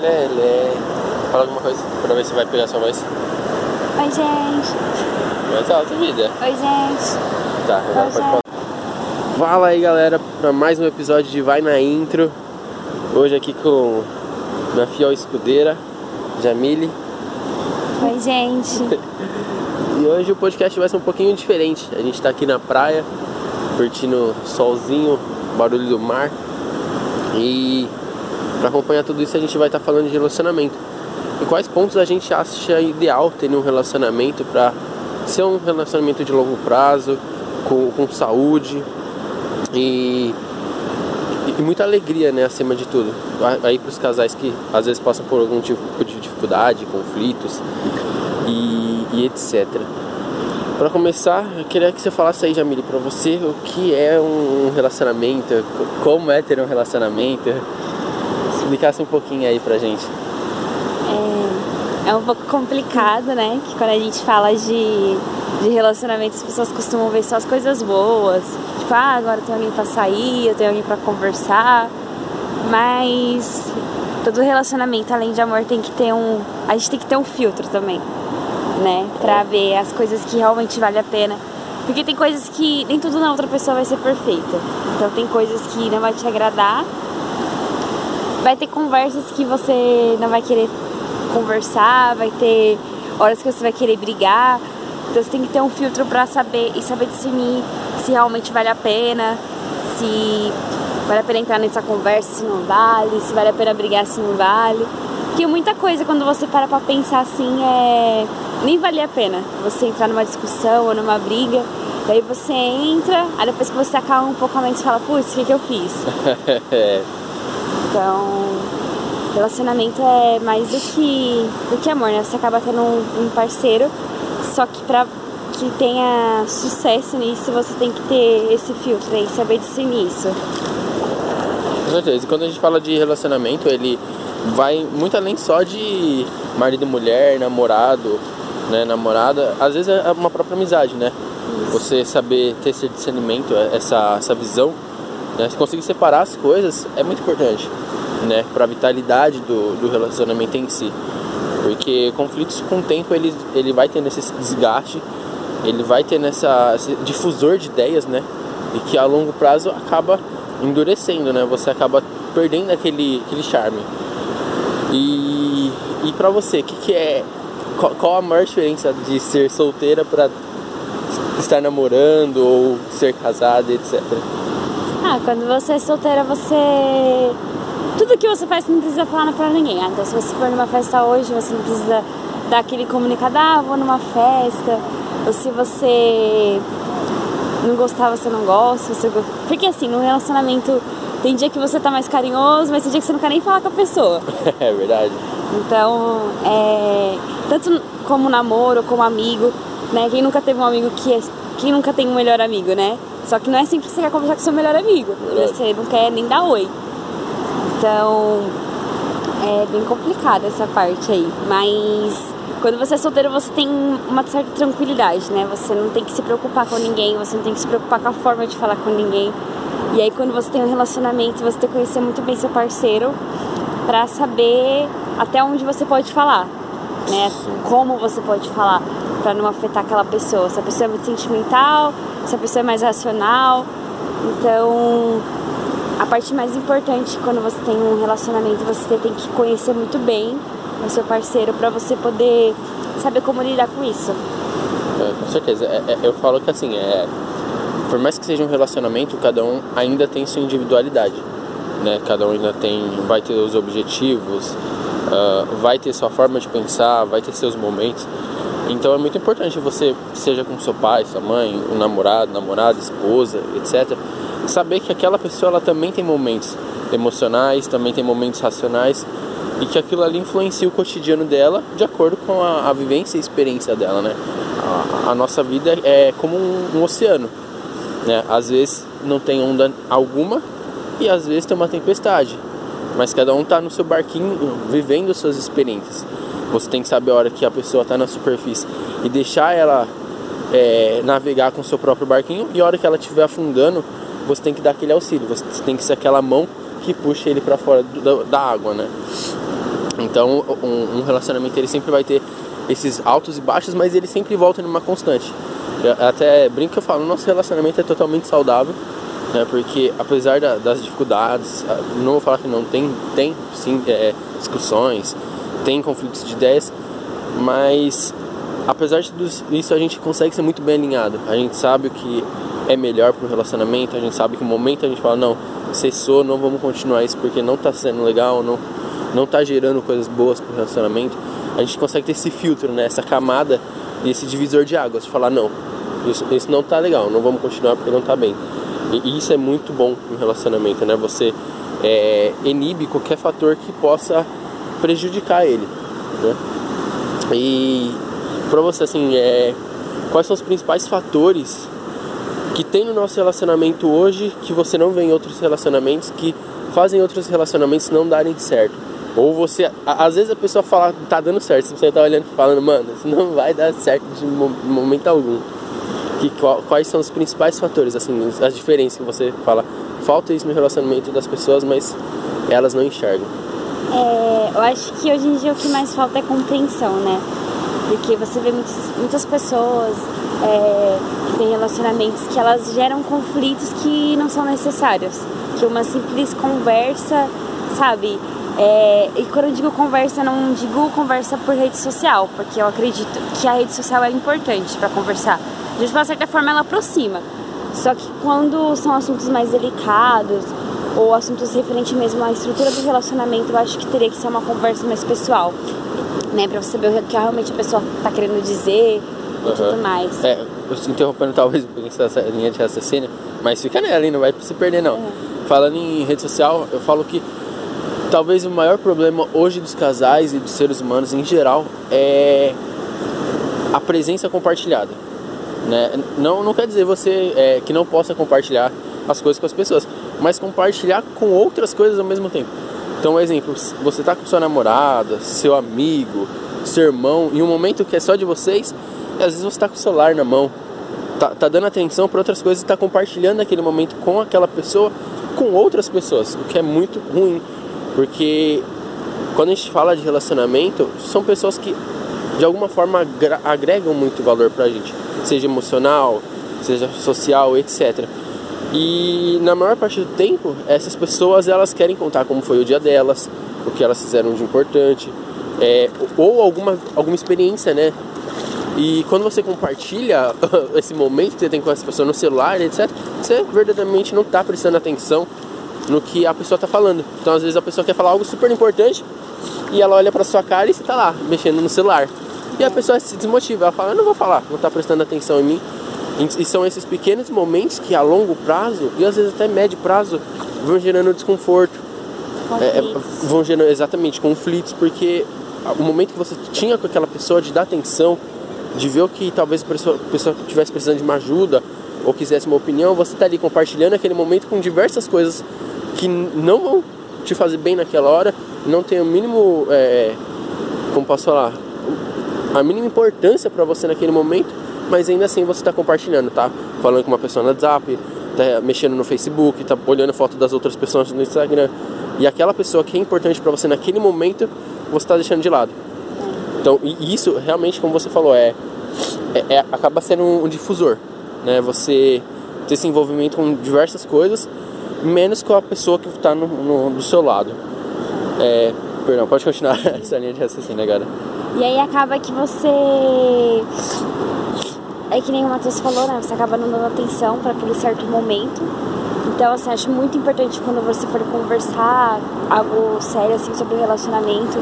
Lelé. Fala alguma coisa pra ver se vai pegar sua voz. Oi, gente. Mais alto, vida. Oi, gente. Tá, agora Oi, pode falar. Fala aí, galera, pra mais um episódio de Vai na Intro. Hoje aqui com minha fiel escudeira, Jamile. Oi, gente. E hoje o podcast vai ser um pouquinho diferente. A gente tá aqui na praia, curtindo solzinho, barulho do mar. E para acompanhar tudo isso a gente vai estar falando de relacionamento. E quais pontos a gente acha ideal ter um relacionamento para ser um relacionamento de longo prazo, com, com saúde e, e muita alegria, né, acima de tudo. Aí para os casais que às vezes passam por algum tipo de dificuldade, conflitos e, e etc. Para começar, eu queria que você falasse aí, Jamile, para você o que é um relacionamento, co- como é ter um relacionamento. Explicasse um pouquinho aí pra gente. É um pouco complicado, né? Que quando a gente fala de, de relacionamento, as pessoas costumam ver só as coisas boas. Tipo, ah, agora tem alguém pra sair, eu tenho alguém pra conversar. Mas todo relacionamento, além de amor, tem que ter um. A gente tem que ter um filtro também, né? Pra ver as coisas que realmente vale a pena. Porque tem coisas que nem tudo na outra pessoa vai ser perfeita. Então tem coisas que não vai te agradar. Vai ter conversas que você não vai querer conversar, vai ter horas que você vai querer brigar. Então você tem que ter um filtro pra saber e saber discernir se realmente vale a pena, se vale a pena entrar nessa conversa, se não vale, se vale a pena brigar, se não vale. Porque muita coisa quando você para pra pensar assim é nem vale a pena você entrar numa discussão ou numa briga. Daí você entra, aí depois que você acalma um pouco a mente, você fala, putz, o que, que eu fiz? É, Então, relacionamento é mais do que, do que amor, né? Você acaba tendo um, um parceiro, só que pra que tenha sucesso nisso, você tem que ter esse filtro aí, saber discernir isso. com certeza. E quando a gente fala de relacionamento, ele vai muito além só de marido e mulher, namorado, né, namorada. Às vezes é uma própria amizade, né? Você saber ter esse discernimento, essa, essa visão, né? Você conseguir separar as coisas é muito importante, né? Para a vitalidade do, do relacionamento em si. Porque conflitos com o tempo ele, ele vai tendo esse desgaste, ele vai tendo essa, esse difusor de ideias, né? E que a longo prazo acaba endurecendo, né? Você acaba perdendo aquele, aquele charme. E, e pra você, o que, que é. Qual, qual a maior diferença de ser solteira pra estar namorando ou ser casada, etc. Ah, quando você é solteira, você. Tudo que você faz você não precisa falar pra ninguém. Ah, então, se você for numa festa hoje, você não precisa dar aquele comunicado, ah, vou numa festa. Ou se você não gostar, você não gosta. Você... Porque assim, no relacionamento, tem dia que você tá mais carinhoso, mas tem dia que você não quer nem falar com a pessoa. é verdade. Então, é, tanto como namoro, como amigo, né? Quem nunca teve um amigo que é, quem nunca tem um melhor amigo, né? Só que não é sempre que você quer conversar com seu melhor amigo, Verdade. você não quer nem dar oi. Então, é bem complicada essa parte aí, mas quando você é solteiro, você tem uma certa tranquilidade, né? Você não tem que se preocupar com ninguém, você não tem que se preocupar com a forma de falar com ninguém. E aí quando você tem um relacionamento, você tem que conhecer muito bem seu parceiro pra saber até onde você pode falar, né? Como você pode falar pra não afetar aquela pessoa. Se a pessoa é muito sentimental, se a pessoa é mais racional. Então, a parte mais importante quando você tem um relacionamento, você tem que conhecer muito bem o seu parceiro pra você poder saber como lidar com isso. É, com certeza. É, é, eu falo que assim, é, por mais que seja um relacionamento, cada um ainda tem sua individualidade. Né? Cada um ainda tem, vai ter os objetivos, ah, vai ter sua forma de pensar, vai ter seus momentos. Então é muito importante você, seja com seu pai, sua mãe, um namorado, namorada, esposa, etc., saber que aquela pessoa ela também tem momentos emocionais, também tem momentos racionais e que aquilo ali influencia o cotidiano dela de acordo com a, a vivência e experiência dela, né? A, a nossa vida é como um, um oceano, né? Às vezes não tem onda alguma e às vezes tem uma tempestade, mas cada um tá no seu barquinho vivendo suas experiências. Você tem que saber a hora que a pessoa tá na superfície e deixar ela é, navegar com o seu próprio barquinho e a hora que ela estiver afundando, você tem que dar aquele auxílio, você tem que ser aquela mão que puxa ele para fora do- da, água, né? Então, um, um relacionamento ele sempre vai ter esses altos e baixos, mas ele sempre volta numa constante. Eu até brinco que eu falo, nosso relacionamento é totalmente saudável, né? Porque apesar da, das dificuldades, não vou falar que não tem, tem sim é, discussões, tem conflitos de ideias, mas apesar de tudo isso a gente consegue ser muito bem alinhado. A gente sabe o que é melhor para o relacionamento, a gente sabe que o momento a gente fala não, cessou, não vamos continuar isso porque não está sendo legal, não não está gerando coisas boas para o relacionamento. A gente consegue ter esse filtro, né? essa camada e esse divisor de águas, falar não, isso, isso não está legal, não vamos continuar porque não está bem. E, e, isso é muito bom no relacionamento, né? Você é, inibe qualquer fator que possa prejudicar ele, né? E para você assim, é, quais são os principais fatores que tem no nosso relacionamento hoje que você não vê em outros relacionamentos que fazem outros relacionamentos não darem certo. Ou você, às vezes a pessoa fala, tá dando certo, você tá olhando e falando, mano, isso não vai dar certo de momento algum. Que, quais são os principais fatores, assim, as diferenças que você fala, falta isso no relacionamento das pessoas, mas elas não enxergam. É, eu acho que hoje em dia o que mais falta é compreensão, né? Porque você vê muitas, muitas pessoas é, que têm relacionamentos que elas geram conflitos que não são necessários. Que uma simples conversa, sabe? É, e quando eu digo conversa, não digo conversa por rede social, porque eu acredito que a rede social é importante para conversar. De uma certa forma, ela aproxima. Só que quando são assuntos mais delicados ou assuntos referentes mesmo à estrutura do relacionamento, eu acho que teria que ser uma conversa mais pessoal né? Pra você saber o que realmente a pessoa tá querendo dizer e uhum. tudo mais. É, interrompendo talvez essa linha de raciocínio, mas fica nela e não vai se perder não. Uhum. Falando em rede social, eu falo que talvez o maior problema hoje dos casais e dos seres humanos em geral é a presença compartilhada. Né? Não, não quer dizer você é, que não possa compartilhar as coisas com as pessoas, mas compartilhar com outras coisas ao mesmo tempo. Então, exemplo, você tá com sua namorada, seu amigo, seu irmão, em um momento que é só de vocês, e às vezes você tá com o celular na mão, tá, tá dando atenção para outras coisas e tá compartilhando aquele momento com aquela pessoa, com outras pessoas, o que é muito ruim, porque quando a gente fala de relacionamento, são pessoas que de alguma forma agregam muito valor pra gente, seja emocional, seja social, etc. E na maior parte do tempo, essas pessoas elas querem contar como foi o dia delas, o que elas fizeram de importante, é, ou alguma, alguma experiência, né? E quando você compartilha esse momento que você tem com essa pessoa no celular, etc., você verdadeiramente não está prestando atenção no que a pessoa está falando. Então, às vezes, a pessoa quer falar algo super importante e ela olha para sua cara e você está lá, mexendo no celular. E a pessoa se desmotiva, ela fala: Eu não vou falar, não está prestando atenção em mim. E são esses pequenos momentos que a longo prazo, e às vezes até médio prazo, vão gerando desconforto. É, é vão gerando exatamente conflitos, porque o momento que você tinha com aquela pessoa de dar atenção, de ver o que talvez a pessoa, a pessoa estivesse precisando de uma ajuda ou quisesse uma opinião, você está ali compartilhando aquele momento com diversas coisas que não vão te fazer bem naquela hora, não tem o mínimo, é, como posso falar, a mínima importância para você naquele momento, mas ainda assim você está compartilhando, tá? Falando com uma pessoa no WhatsApp, tá mexendo no Facebook, tá olhando foto das outras pessoas no Instagram. E aquela pessoa que é importante para você naquele momento, você está deixando de lado. Então, isso realmente, como você falou, é, é, é acaba sendo um, um, difusor, né? Você ter esse envolvimento com diversas coisas, menos com a pessoa que está no, no, do seu lado. É, perdão, pode continuar essa linha de raciocínio agora. E aí acaba que você é que nem o Matheus falou, né? Você acaba não dando atenção para aquele certo momento. Então, assim, acho muito importante quando você for conversar algo sério, assim, sobre o relacionamento,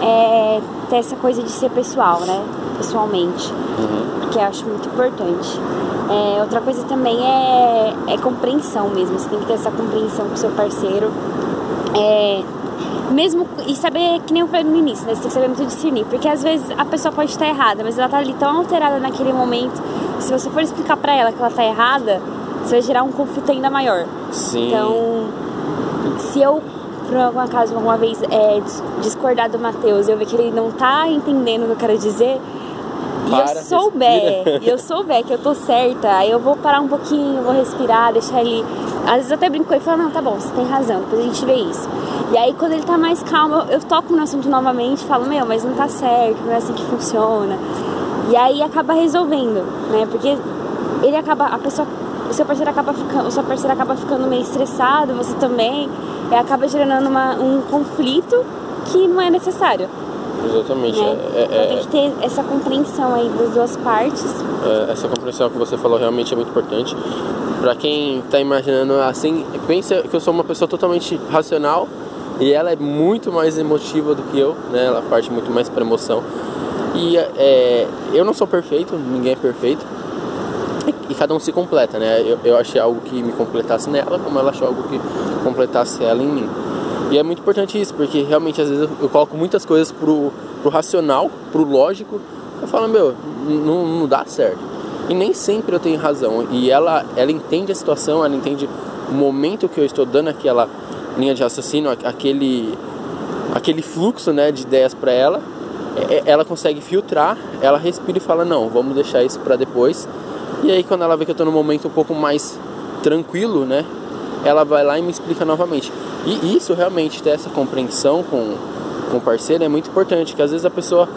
é ter essa coisa de ser pessoal, né? Pessoalmente. Uhum. Porque eu acho muito importante. É, outra coisa também é, é compreensão mesmo. Você tem que ter essa compreensão com o seu parceiro. É, mesmo e saber que nem eu falei no início, né? Você tem que saber muito discernir, porque às vezes a pessoa pode estar errada, mas ela tá ali tão alterada naquele momento. Se você for explicar para ela que ela tá errada, você vai gerar um conflito ainda maior. Sim. Então, se eu por algum acaso alguma vez é, discordar do Matheus, eu ver que ele não tá entendendo o que eu quero dizer, para, e eu souber, e eu souber que eu tô certa, aí eu vou parar um pouquinho, vou respirar, deixar ele. Às vezes eu até brinco com ele e falo, não, tá bom, você tem razão, depois a gente vê isso. E aí quando ele tá mais calmo, eu, eu toco no assunto novamente falo, meu, mas não tá certo, não é assim que funciona. E aí acaba resolvendo, né? Porque ele acaba, a pessoa, o seu parceiro acaba ficando, o seu parceiro acaba ficando meio estressado, você também, e acaba gerando uma, um conflito que não é necessário. Exatamente. Né? É, é, tem que ter essa compreensão aí das duas partes. é, essa compreensão que você falou realmente é muito importante. Pra quem tá imaginando assim, pensa que eu sou uma pessoa totalmente racional e ela é muito mais emotiva do que eu, né? Ela parte muito mais para emoção. E é, eu não sou perfeito, ninguém é perfeito. E, e cada um se completa, né? Eu, eu achei algo que me completasse nela, como ela achou algo que completasse ela em mim. E é muito importante isso, porque realmente às vezes eu, coloco muitas coisas pro, pro racional, pro lógico. Eu falo, meu, não, não dá certo. E nem sempre eu tenho razão. E ela, ela entende a situação, ela entende o momento que eu estou dando aquela linha de raciocínio, aquele, aquele fluxo né, de ideias para ela. É, ela consegue filtrar, ela respira e fala: Não, vamos deixar isso para depois. E aí, quando ela vê que eu estou num momento um pouco mais tranquilo, né? Ela vai lá e me explica novamente. E isso realmente, ter essa compreensão com, com o parceiro é muito importante, que às vezes a pessoa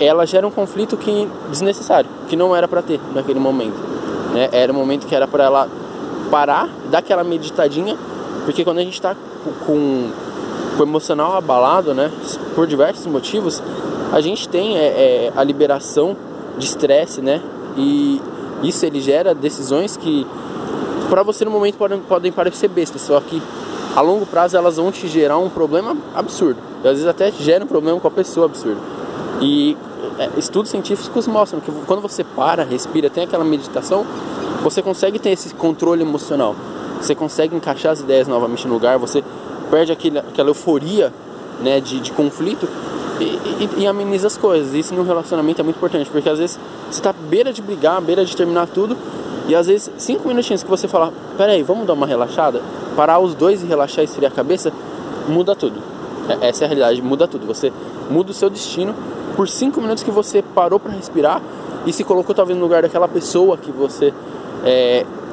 ela gera um conflito que desnecessário, que não era para ter naquele momento. Né? Era um momento que era para ela parar, dar aquela meditadinha, porque quando a gente está com, com o emocional abalado, né, por diversos motivos, a gente tem é, é, a liberação de estresse, né, e isso ele gera decisões que para você no momento podem, podem parecer bestas, só que a longo prazo elas vão te gerar um problema absurdo. E às vezes até gera um problema com a pessoa absurdo. E é, estudos científicos mostram que quando você para, respira, tem aquela meditação, você consegue ter esse controle emocional. Você consegue encaixar as ideias novamente no lugar, você perde aquele, aquela euforia né, de, de conflito e, e, e, ameniza as coisas. Isso no relacionamento é muito importante, porque às vezes você está beira de brigar, beira de terminar tudo, e às vezes cinco minutinhos que você fala, peraí, vamos dar uma relaxada, parar os dois e relaxar e esfriar a cabeça, muda tudo. É, essa é a realidade, muda tudo. Você muda o seu destino por cinco minutos que você parou para respirar e se colocou talvez no lugar daquela pessoa que você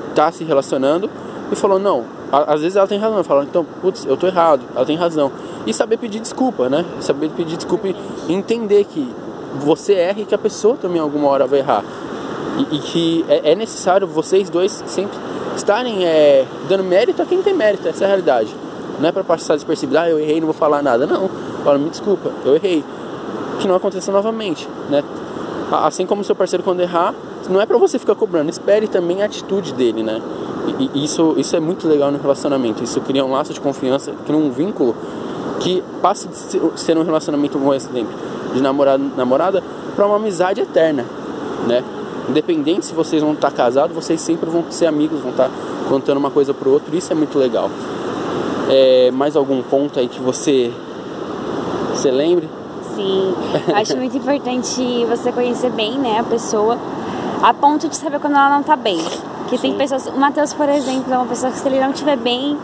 está é, se relacionando e falou, não, às vezes ela tem razão, eu falo, então, putz, eu tô errado, ela tem razão. E saber pedir desculpa, né? Saber pedir desculpa e entender que você erra e que a pessoa também alguma hora vai errar. E, e que é, é, necessário vocês dois sempre estarem é, dando mérito a quem tem mérito, essa é a realidade. Não é para passar despercebido, ah, eu errei, não vou falar nada. Não, fala, me desculpa, eu errei. Que não aconteça novamente, né? Assim como seu parceiro quando errar, não é para você ficar cobrando, espere também a atitude dele, né? E isso, isso é muito legal no relacionamento. Isso cria um laço de confiança, cria um vínculo que passa de ser um relacionamento, um exemplo, de namorado, namorada para uma amizade eterna, né? Independente se vocês vão estar casados, vocês sempre vão ser amigos, vão estar contando uma coisa pro outro. Isso é muito legal. É, mais algum ponto aí que você você lembre? Sim, acho muito importante você conhecer bem, né, a pessoa, a ponto de saber quando ela não tá bem. Que tem pessoas. O Matheus, por exemplo, é uma pessoa que se ele não estiver bem,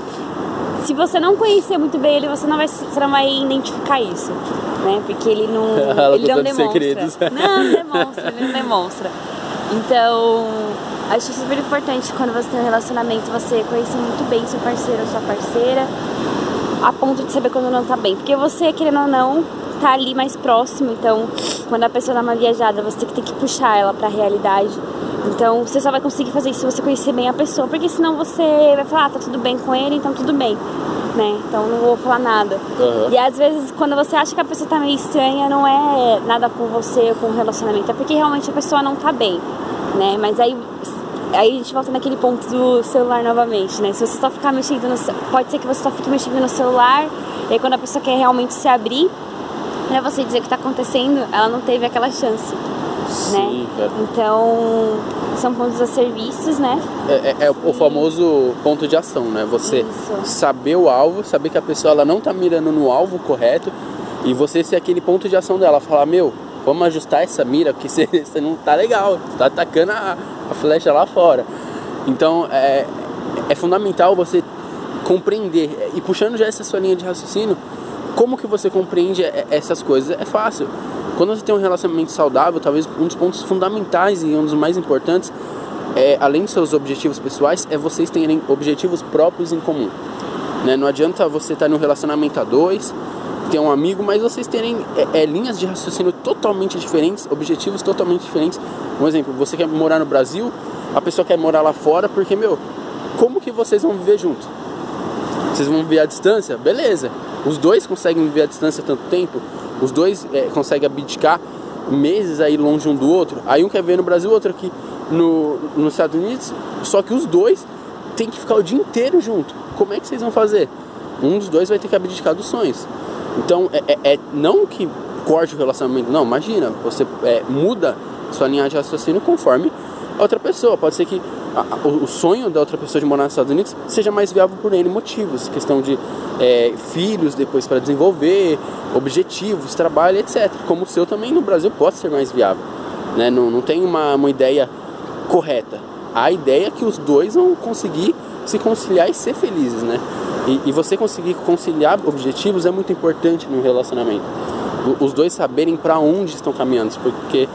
se você não conhecer muito bem ele, você não vai, você não vai identificar isso. Né? Porque ele não. ele não demonstra. Não demonstra, ele não demonstra. Então, acho super importante quando você tem um relacionamento, você conhecer muito bem seu parceiro ou sua parceira, a ponto de saber quando não tá bem. Porque você, querendo ou não, tá ali mais próximo. Então, quando a pessoa dá uma viajada, você tem que puxar ela pra realidade. Então você só vai conseguir fazer isso se você conhecer bem a pessoa, porque senão você vai falar, ah, tá tudo bem com ele, então tudo bem. Né? Então não vou falar nada. Uhum. E às vezes quando você acha que a pessoa tá meio estranha, não é nada com você ou com o relacionamento, é porque realmente a pessoa não tá bem. Né? Mas aí aí a gente volta naquele ponto do celular novamente, né? Se você só ficar mexendo no pode ser que você só fique mexendo no celular, e aí quando a pessoa quer realmente se abrir para você dizer o que está acontecendo, ela não teve aquela chance. Sim, né? Então, são pontos a serviços, né? É, é, é o famoso ponto de ação, né? Você Isso. saber o alvo, saber que a pessoa ela não tá mirando no alvo correto e você ser aquele ponto de ação dela, falar, meu, vamos ajustar essa mira, porque você, você não tá legal, tá atacando a, a flecha lá fora. Então, é, é fundamental você compreender e puxando já essa sua linha de raciocínio, como que você compreende essas coisas? É fácil Quando você tem um relacionamento saudável, talvez um dos pontos fundamentais e um dos mais importantes, é, além dos seus objetivos pessoais, é vocês terem objetivos próprios em comum. Né? Não adianta você estar tá num relacionamento a dois, ter um amigo, mas vocês terem é, é, linhas de raciocínio totalmente diferentes, objetivos totalmente diferentes. Um exemplo, você quer morar no Brasil, a pessoa quer morar lá fora, porque, meu, como que vocês vão viver juntos? Vocês vão viver à distância? Beleza. Os dois conseguem viver à distância tanto tempo, os dois é, conseguem abdicar meses aí longe um do outro. Aí um quer ver no Brasil, outro aqui no, nos Estados Unidos. Só que os dois têm que ficar o dia inteiro junto. Como é que vocês vão fazer? Um dos dois vai ter que abdicar dos sonhos. Então, é, é, é não que corte o relacionamento, não, imagina, você é, muda sua linha de raciocínio conforme a outra pessoa. Pode ser que a, o sonho da outra pessoa de morar nos Estados Unidos seja mais viável por N motivos, questão de é, filhos depois para desenvolver, objetivos, trabalho, etc. Como o seu também no Brasil pode ser mais viável. Né? Não, não tem uma, uma ideia correta. A ideia é que os dois vão conseguir se conciliar e ser felizes, né? E, e você conseguir conciliar objetivos é muito importante no relacionamento. Os dois saberem para onde estão caminhando, porque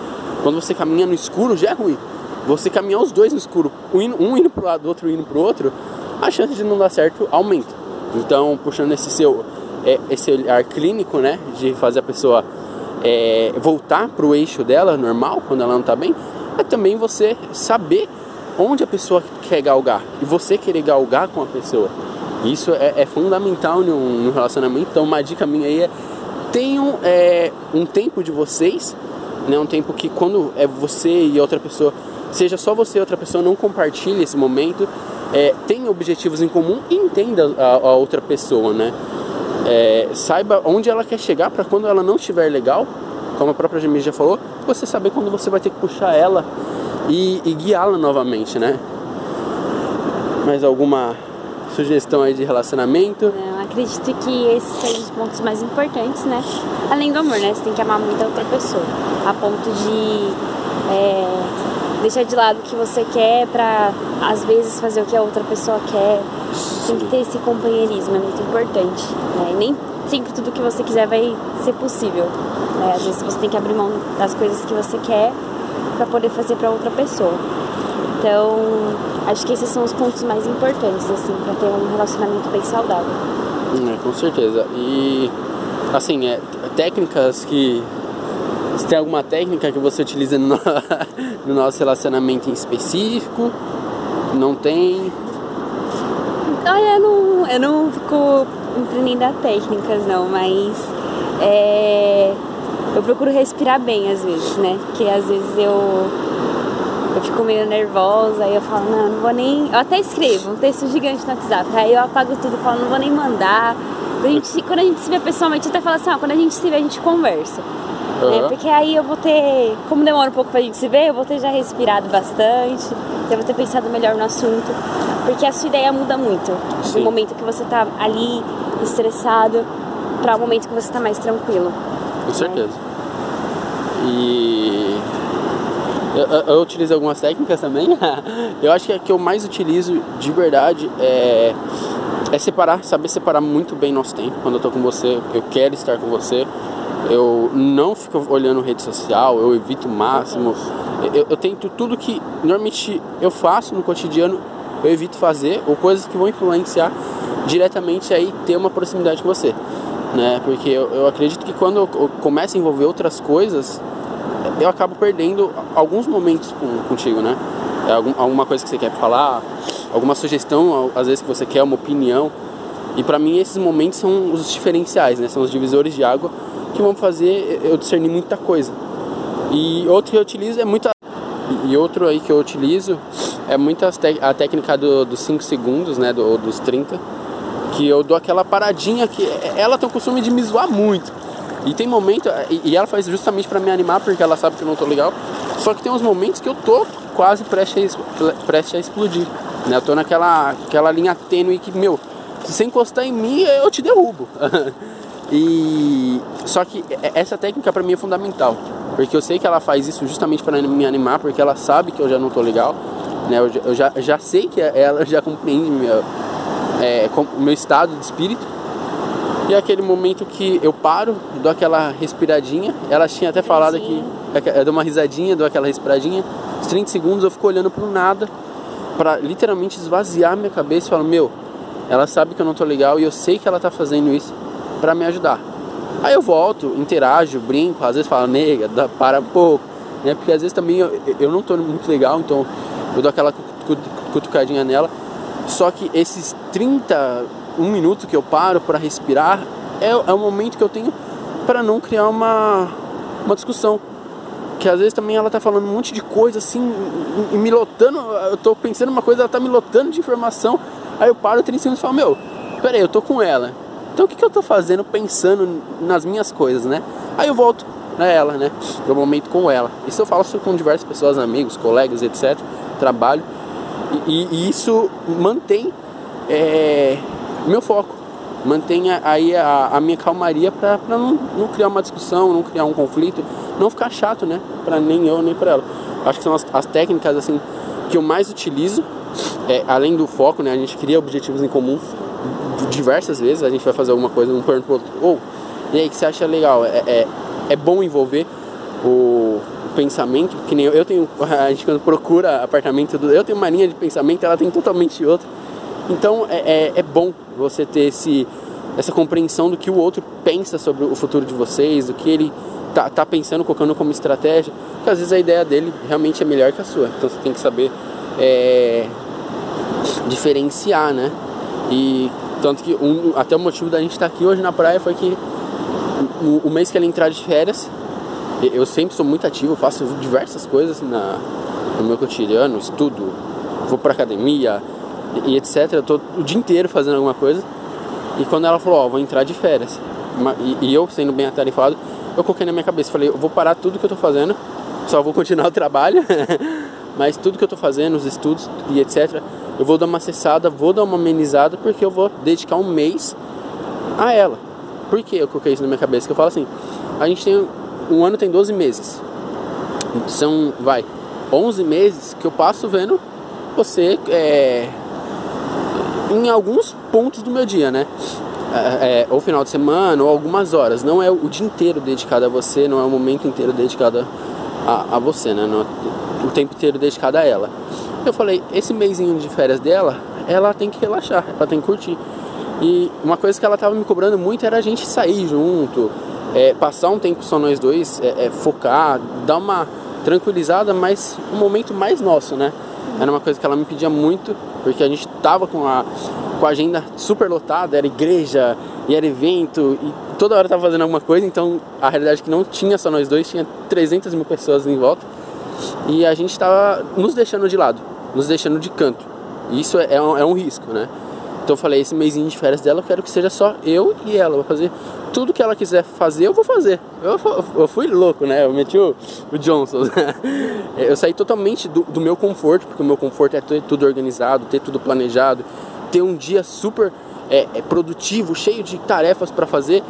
quando você caminha no escuro já é ruim. Você caminhar os dois no escuro, um indo, pro lado, outro indo pro outro, a chance de não dar certo aumenta. Então, puxando esse seu é, esse olhar clínico, né, de fazer a pessoa é, voltar pro eixo dela normal quando ela não tá bem, é também você saber onde a pessoa quer galgar e você querer galgar com a pessoa. Isso é, é fundamental no, no, relacionamento. Então, uma dica minha aí é: tenham é, um tempo de vocês, né, um tempo que quando é você e outra pessoa, seja só você e outra pessoa, não compartilhe esse momento. É, tenha objetivos em comum e entenda a, a outra pessoa, né? É, saiba onde ela quer chegar para quando ela não estiver legal, como a própria Jamie já falou, você saber quando você vai ter que puxar ela e, e guiá-la novamente, né? Mais alguma sugestão aí de relacionamento? Não, acredito que esses sejam os pontos mais importantes, né? Além do amor, né? Você tem que amar muito a outra pessoa. A ponto de é, deixar de lado o que você quer pra, às vezes, fazer o que a outra pessoa quer. Tem que ter esse companheirismo, é muito importante. Né? Nem sempre tudo que você quiser vai ser possível. Né? Às vezes você tem que abrir mão das coisas que você quer para poder fazer para outra pessoa. Então, acho que esses são os pontos mais importantes, assim, para ter um relacionamento bem saudável. É, com certeza. E, assim, é, técnicas que. Se tem alguma técnica que você utiliza no, no nosso relacionamento em específico? Não tem? Olha, eu não, eu não fico a técnicas, não, mas. É, eu procuro respirar bem às vezes, né? Porque às vezes eu eu fico meio nervosa, aí eu falo, não, não vou nem. Eu até escrevo um texto gigante no WhatsApp, aí eu apago tudo, falo, não vou nem mandar. A gente, quando a gente se vê pessoalmente, até falo assim, ó, quando a gente se vê, a gente conversa. Uhum. Né? Porque aí eu vou ter, como demora um pouco pra gente se ver, eu vou ter já respirado bastante, eu vou ter pensado melhor no assunto. Porque a sua ideia muda muito. Sim. Do momento que você tá ali, estressado, para o momento que você tá mais tranquilo. Com certeza. E eu, eu, utilizo algumas técnicas também. eu acho que a que eu mais utilizo de verdade é, é separar, saber separar muito bem nosso tempo. Quando eu tô com você, eu quero estar com você. Eu não fico olhando rede social, eu evito o máximo. Eu, eu tento tudo que normalmente eu faço no cotidiano, eu evito fazer, ou coisas que vão influenciar diretamente aí ter uma proximidade com você. Né? Porque eu, eu acredito que quando eu começo a envolver outras coisas, eu acabo perdendo alguns momentos com, contigo, né? É algum, alguma coisa que você quer falar, alguma sugestão, às vezes que você quer uma opinião. E para mim esses momentos são os diferenciais, né? São os divisores de água que vão fazer eu discernir muita coisa. E outro que eu utilizo é muita e outro aí que eu utilizo é muito a técnica dos 5 segundos, né, do, dos 30, que eu dou aquela paradinha que ela tem o costume de me zoar muito. E tem momento, e ela faz justamente para me animar, porque ela sabe que eu não tô legal. Só que tem uns momentos que eu tô quase prestes a, prestes a explodir. Né? Eu tô naquela aquela linha tênue que, meu, se você encostar em mim, eu te derrubo. e só que essa técnica para mim é fundamental, porque eu sei que ela faz isso justamente para me animar, porque ela sabe que eu já não tô legal, né? Eu, eu já, já sei que ela já compreende meu, é, meu estado de espírito E é aquele momento que eu paro, dou aquela respiradinha. Ela tinha até falado que eu dou uma risadinha, dou aquela respiradinha. Uns 30 segundos eu fico olhando pro nada para literalmente esvaziar minha cabeça e falo, meu, ela sabe que eu não tô legal e eu sei que ela tá fazendo isso para me ajudar. Aí eu volto, interajo, brinco, às vezes falo, nega, para um pouco, né? Porque às vezes também eu, eu não tô muito legal, então eu dou aquela cutucadinha nela. Só que esses 30, um minuto que eu paro para respirar é, é o momento que eu tenho para não criar uma, uma discussão. Que às vezes também ela tá falando um monte de coisa assim, e me lotando, eu tô pensando uma coisa, ela tá me lotando de informação. Aí eu paro 30 segundos e falo, meu, peraí, eu tô com ela. Então o que, que eu tô fazendo pensando nas minhas coisas, né? Aí eu volto pra ela, né? Pro momento com ela. Isso eu falo com diversas pessoas, amigos, colegas, etc. Trabalho. E, e isso mantém é, meu foco. Mantém aí a, a minha calmaria para não, não criar uma discussão, não criar um conflito, não ficar chato, né? Para nem eu nem para ela. Acho que são as, as, técnicas assim que eu mais utilizo, é, além do foco, né? A gente cria objetivos em comum diversas vezes. A gente vai fazer alguma coisa, um pergunta pro outro, ou oh, e aí que você acha legal? É, é, é bom envolver o, pensamento, que nem eu, eu tenho, a gente quando procura apartamento, eu tenho uma linha de pensamento, ela tem totalmente outra. Então é, é, é, bom você ter esse, essa compreensão do que o outro pensa sobre o futuro de vocês, do que ele tá, tá pensando, colocando como estratégia, porque às vezes a ideia dele realmente é melhor que a sua. Então você tem que saber é, diferenciar, né? E tanto que um, até o motivo da gente estar tá aqui hoje na praia foi que o, o mês que ele entrar de férias, eu sempre sou muito ativo, faço diversas coisas na, no meu cotidiano, estudo, vou pra academia e, etc. Eu tô o dia inteiro fazendo alguma coisa. E quando ela falou, ó, oh, vou entrar de férias, e, e, eu sendo bem atarefado, eu coloquei na minha cabeça, falei, eu vou parar tudo que eu tô fazendo, só vou continuar o trabalho, mas tudo que eu tô fazendo, os estudos e etc., eu vou dar uma acessada, vou dar uma amenizada, porque eu vou dedicar um mês a ela. Por que eu coloquei isso na minha cabeça? Que eu falo assim, a gente tem um ano tem 12 meses. São, vai, 11 meses que eu passo vendo você é, em alguns pontos do meu dia, né? É, é, ou final de semana, ou algumas horas. Não é o dia inteiro dedicado a você, não é o momento inteiro dedicado a, a você, né? Não é o tempo inteiro dedicado a ela. Eu falei, esse mêsinho de férias dela, ela tem que relaxar, ela tem que curtir. E uma coisa que ela tava me cobrando muito era a gente sair junto, é, passar um tempo só nós dois, é, é, focar, dar uma tranquilizada, mas um momento mais nosso, né? Era uma coisa que ela me pedia muito, porque a gente tava com a, com a agenda super lotada, era igreja, e era evento, e toda hora tava fazendo alguma coisa, então a realidade é que não tinha só nós dois, tinha 300 mil pessoas em volta, e a gente tava nos deixando de lado, nos deixando de canto. Isso é, é um, é um risco, né? Então eu falei, esse mêsinho de férias dela eu quero que seja só eu e ela. Vou fazer tudo que ela quiser fazer, eu vou fazer. Eu, eu fui louco, né? Eu meti o, o Johnson. eu saí totalmente do, do, meu conforto, porque o meu conforto é ter tudo organizado, ter tudo planejado, ter um dia super é, é produtivo, cheio de tarefas para fazer.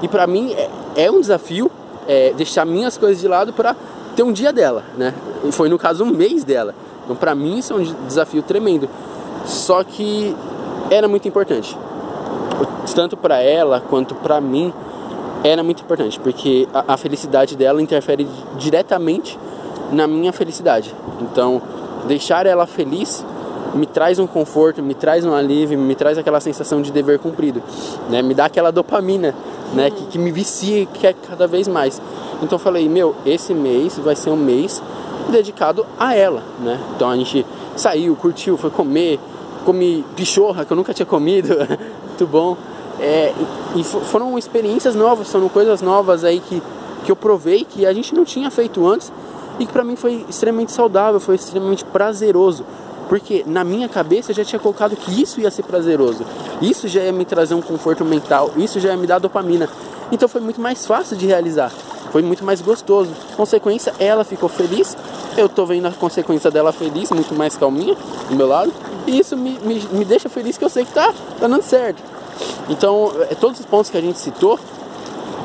E para mim é, é, um desafio é, deixar minhas coisas de lado para ter um dia dela, né? Foi no caso um mês dela. Então para mim isso é um desafio tremendo. Só que era muito importante. Tanto para ela quanto para mim era muito importante, porque a, a, felicidade dela interfere diretamente na minha felicidade. Então, deixar ela feliz me traz um conforto, me traz um alívio, me traz aquela sensação de dever cumprido, né? Me dá aquela dopamina, né? Que, que me vicia e quer cada vez mais. Então eu falei, meu, esse mês vai ser um mês dedicado a ela, né? Então a gente saiu, curtiu, foi comer, comi pichorra que eu nunca tinha comido, muito bom. É, e foram experiências novas, foram coisas novas aí que, que eu provei que a gente não tinha feito antes e que para mim foi extremamente saudável, foi extremamente prazeroso. Porque na minha cabeça eu já tinha colocado que isso ia ser prazeroso, isso já ia me trazer um conforto mental, isso já ia me dar dopamina. Então foi muito mais fácil de realizar, foi muito mais gostoso. Consequência, ela ficou feliz, eu tô vendo a consequência dela feliz, muito mais calminha do meu lado. E isso me, me, me deixa feliz que eu sei que tá, tá dando certo. Então, é, todos os pontos que a gente citou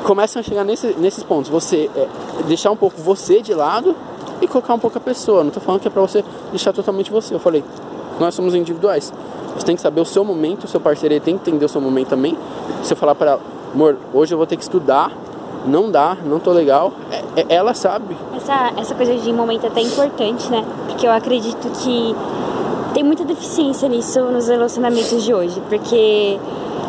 começam a chegar nesse, nesses pontos. Você é, deixar um pouco você de lado e colocar um pouco a pessoa. Não tô falando que é pra você deixar totalmente você. Eu falei, nós somos individuais. Você tem que saber o seu momento, o seu parceiro tem que entender o seu momento também. Se eu falar para amor, hoje eu vou ter que estudar, não dá, não tô legal, é, é, ela sabe. Essa, essa coisa de momento é até importante, né? Porque eu acredito que tem muita deficiência nisso nos relacionamentos de hoje, porque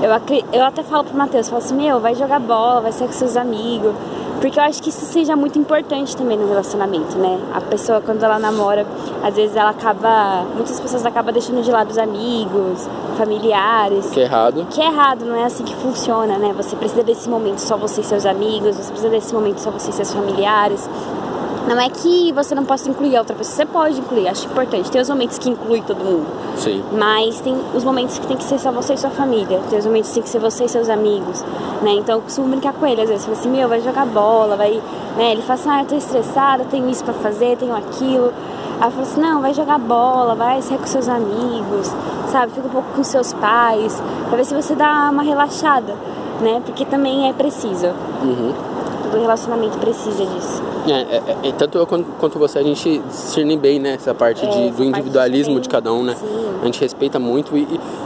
eu, eu até falo pro Matheus, falo assim, meu, vai jogar bola, vai sair com seus amigos. Porque eu acho que isso seja muito importante também no relacionamento, né? A pessoa, quando ela namora, às vezes ela acaba. Muitas pessoas acabam deixando de lado os amigos, familiares. Que é errado. Que é errado, não é assim que funciona, né? Você precisa desse momento só você e seus amigos, você precisa desse momento só você e seus familiares. Não é que você não possa incluir a outra pessoa, você pode incluir, acho importante. Tem os momentos que inclui todo mundo. Sim. Mas tem os momentos que tem que ser só você e sua família. Tem os momentos que tem que ser você e seus amigos, né? Então eu costumo brincar com ele, às vezes, falo assim, meu, vai jogar bola, vai. Né? Ele fala assim, ah, eu tô estressada, tenho isso pra fazer, tenho aquilo. Aí eu falo assim, não, vai jogar bola, vai sair com seus amigos, sabe? Fica um pouco com seus pais, pra ver se você dá uma relaxada, né? Porque também é preciso. Uhum. Todo relacionamento precisa disso. É, é, é, tanto eu quanto, quanto, você, a gente discerne bem, né? Essa parte de, É, essa do individualismo parte de cada um, né? Sim. A gente respeita muito e,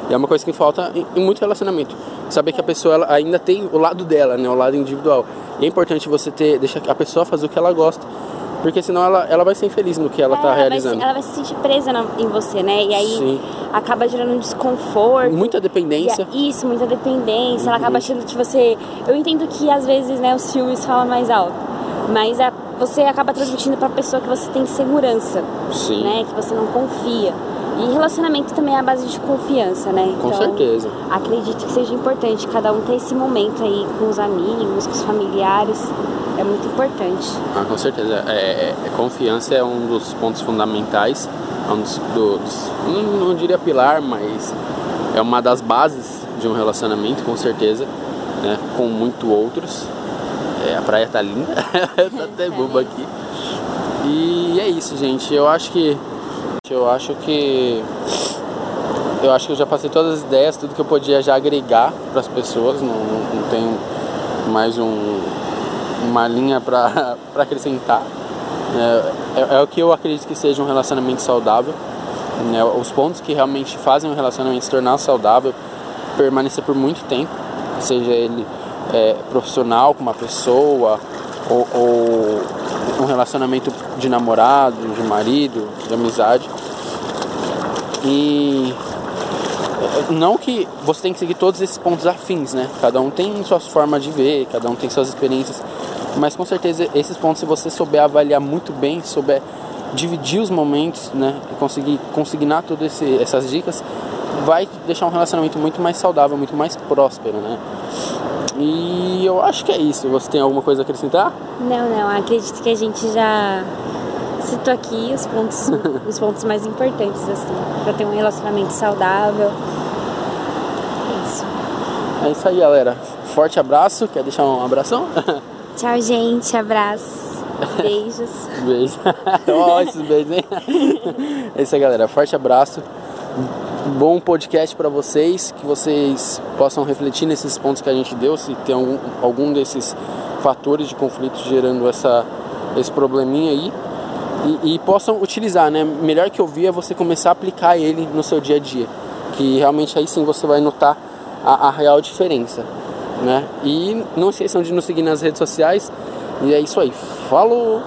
e é uma coisa que falta em, em muito relacionamento. Saber que a pessoa ela ainda tem o lado dela, né? O lado individual. E é importante você ter, deixar a pessoa fazer o que ela gosta. Porque senão ela, ela vai ser infeliz no que ela tá É, vai realizando. se- ela vai se sentir presa na- em você, né? E aí Sim. acaba gerando um desconforto. Muita dependência. Isso, muita dependência. Ela Uhum. acaba achando que você. Eu entendo que às vezes, né, os filmes falam mais alto. Mas a- você acaba transmitindo pra pessoa que você tem segurança, Sim. né? Que você não confia. E relacionamento também é a base de confiança, né? Com Então, certeza. Acredito que seja importante cada um ter esse momento aí com os amigos, com os familiares. É muito importante. Ah, com certeza. É, é- é- confiança é um dos pontos fundamentais. É um dos, do- dos- não, não diria pilar, mas é uma das bases de um relacionamento, com certeza. Né? Com muito outros. É, a praia tá linda. tá até boba aqui. E é isso, gente. Eu acho que. Eu acho que. Eu acho que eu já passei todas as ideias, tudo que eu podia já agregar para as pessoas. Não, não, tenho mais um, uma linha para acrescentar. É, é, é o que eu acredito que seja um relacionamento saudável. né? Os pontos que realmente fazem um relacionamento se tornar saudável, permanecer por muito tempo, seja ele é, profissional com uma pessoa, ou, ou um relacionamento de namorado, de marido, de amizade. E não que você tem que seguir todos esses pontos afins, né? Cada um tem suas formas de ver, cada um tem suas experiências, mas com certeza esses pontos, se você souber avaliar muito bem, souber dividir os momentos, né? E conseguir consignar todas essas dicas, vai deixar um relacionamento muito mais saudável, muito mais próspero, né? E eu acho que é isso. Você tem alguma coisa a acrescentar? Não, não, acredito que a gente já citou aqui os pontos, os pontos mais importantes, assim, pra ter um relacionamento saudável. É isso. É isso aí, galera. Forte abraço. Quer deixar um abração? Tchau, gente. Abraços. Beijos. Beijo. Ó, esses beijos, hein? É isso aí, galera. Forte abraço. Bom podcast para vocês. Que vocês possam refletir nesses pontos que a gente deu. Se tem algum, algum desses fatores de conflito gerando essa, esse probleminha aí. E, e possam utilizar, né? Melhor que ouvir é você começar a aplicar ele no seu dia a dia. Que realmente aí sim você vai notar a, a real diferença. Né? E não esqueçam de nos seguir nas redes sociais. E é isso aí. Falou!